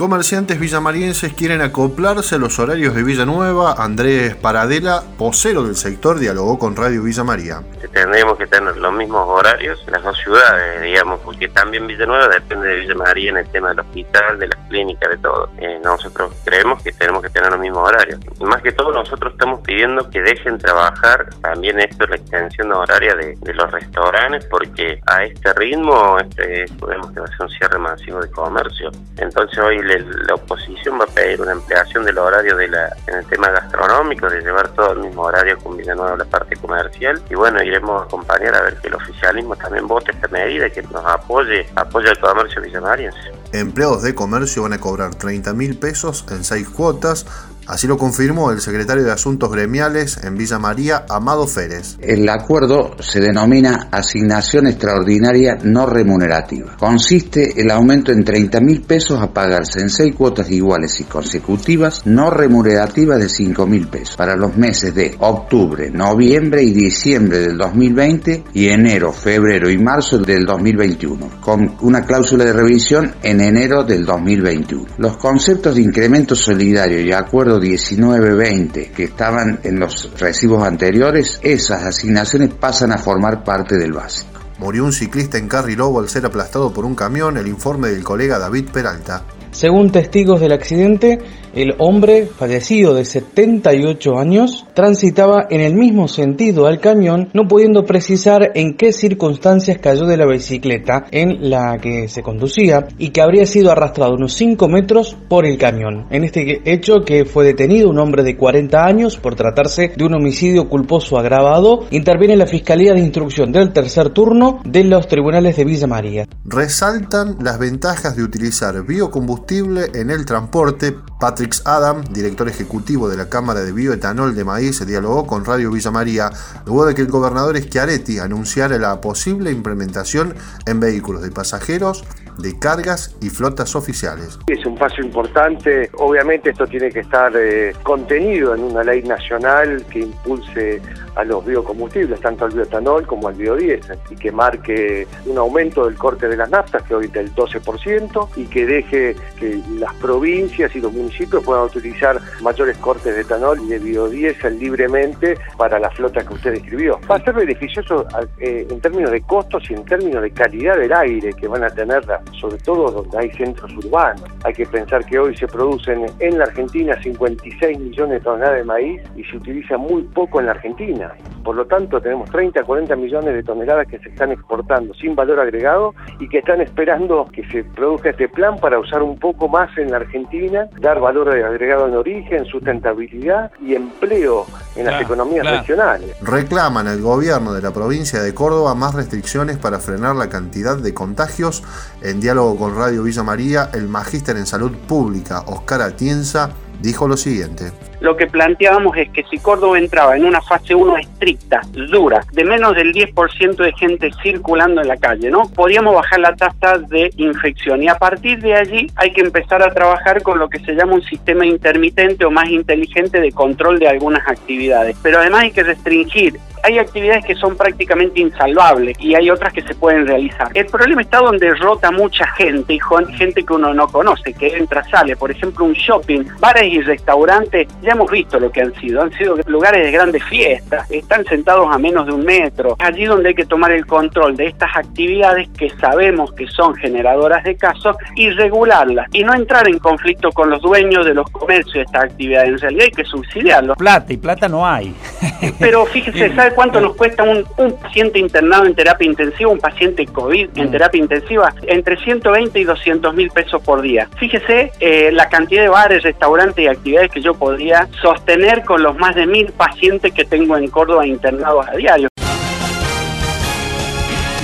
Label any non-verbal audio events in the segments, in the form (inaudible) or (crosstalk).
Comerciantes villamarienses quieren acoplarse a los horarios de Villanueva. Andrés Paradela, vocero del sector, dialogó con Radio Villa María. Tendríamos que tener los mismos horarios en las dos ciudades, digamos, porque también Villanueva depende de Villa María en el tema del hospital, de las clínicas, de todo. Eh, nosotros creemos que tenemos que tener los mismos horarios. Y más que todo, nosotros estamos pidiendo que dejen trabajar también esto, la extensión horaria de, de los restaurantes, porque a este ritmo, este, podemos que va a ser un cierre masivo de comercio. Entonces hoy la oposición va a pedir una ampliación del horario de en el tema gastronómico, de llevar todo el mismo horario con Villanueva la parte comercial. Y bueno, iremos a acompañar a ver que el oficialismo también vote esta medida y que nos apoye, apoye al comercio villamariense. Empleados de comercio van a cobrar 30 mil pesos en seis cuotas Así lo confirmó el secretario de Asuntos Gremiales en Villa María, Amado Férez. El acuerdo se denomina asignación extraordinaria no remunerativa. Consiste el aumento en 30 mil pesos a pagarse en seis cuotas iguales y consecutivas no remunerativas de 5 mil pesos para los meses de octubre, noviembre y diciembre del 2020 y enero, febrero y marzo del 2021, con una cláusula de revisión en enero del 2021. Los conceptos de incremento solidario y acuerdo 19-20 que estaban en los recibos anteriores, esas asignaciones pasan a formar parte del básico. Murió un ciclista en Carrilobo al ser aplastado por un camión, el informe del colega David Peralta. Según testigos del accidente, el hombre, fallecido de 78 años, transitaba en el mismo sentido al camión, no pudiendo precisar en qué circunstancias cayó de la bicicleta en la que se conducía y que habría sido arrastrado unos 5 metros por el camión. En este hecho que fue detenido un hombre de 40 años por tratarse de un homicidio culposo agravado, interviene la Fiscalía de Instrucción del tercer turno de los tribunales de Villa María. Resaltan las ventajas de utilizar biocombustible en el transporte Patrick Adam, director ejecutivo de la Cámara de Bioetanol de Maíz, se dialogó con Radio Villa María luego de que el gobernador Schiaretti anunciara la posible implementación en vehículos de pasajeros, de cargas y flotas oficiales. Es un paso importante, obviamente esto tiene que estar eh, contenido en una ley nacional que impulse a los biocombustibles, tanto al bioetanol como al biodiesel, y que marque un aumento del corte de las naftas, que hoy del 12%, y que deje que las provincias y los municipios puedan utilizar mayores cortes de etanol y de biodiesel libremente para la flota que usted describió. Va a ser beneficioso eh, en términos de costos y en términos de calidad del aire que van a tener, sobre todo donde hay centros urbanos. Hay que pensar que hoy se producen en la Argentina 56 millones de toneladas de maíz y se utiliza muy poco en la Argentina. Por lo tanto, tenemos 30 a 40 millones de toneladas que se están exportando sin valor agregado y que están esperando que se produzca este plan para usar un poco más en la Argentina, dar valor agregado en origen, sustentabilidad y empleo en las economías regionales. Reclaman al gobierno de la provincia de Córdoba más restricciones para frenar la cantidad de contagios. En diálogo con Radio Villa María, el magíster en salud pública, Oscar Atienza, dijo lo siguiente. Lo que planteábamos es que si Córdoba entraba en una fase 1 estricta, dura, de menos del 10% de gente circulando en la calle, ¿no? Podíamos bajar la tasa de infección y a partir de allí hay que empezar a trabajar con lo que se llama un sistema intermitente o más inteligente de control de algunas actividades. Pero además hay que restringir hay actividades que son prácticamente insalvables y hay otras que se pueden realizar. El problema está donde rota mucha gente y gente que uno no conoce, que entra, sale. Por ejemplo, un shopping, bares y restaurantes, hemos visto lo que han sido. Han sido lugares de grandes fiestas, están sentados a menos de un metro. Allí donde hay que tomar el control de estas actividades que sabemos que son generadoras de casos y regularlas y no entrar en conflicto con los dueños de los comercios de estas actividades. En realidad hay que subsidiarlos. Plata y plata no hay. (laughs) Pero fíjese, (laughs) ¿sabe cuánto nos cuesta un, paciente internado en terapia intensiva, un paciente COVID en mm. terapia intensiva? Entre 120 y 200 mil pesos por día. Fíjese eh, la cantidad de bares, restaurantes y actividades que yo podría sostener con los más de mil pacientes que tengo en Córdoba internados a diario.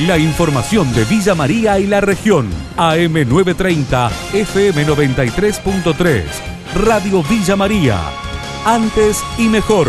La información de Villa María y la región. AM930, FM93.3. Radio Villa María. Antes y mejor.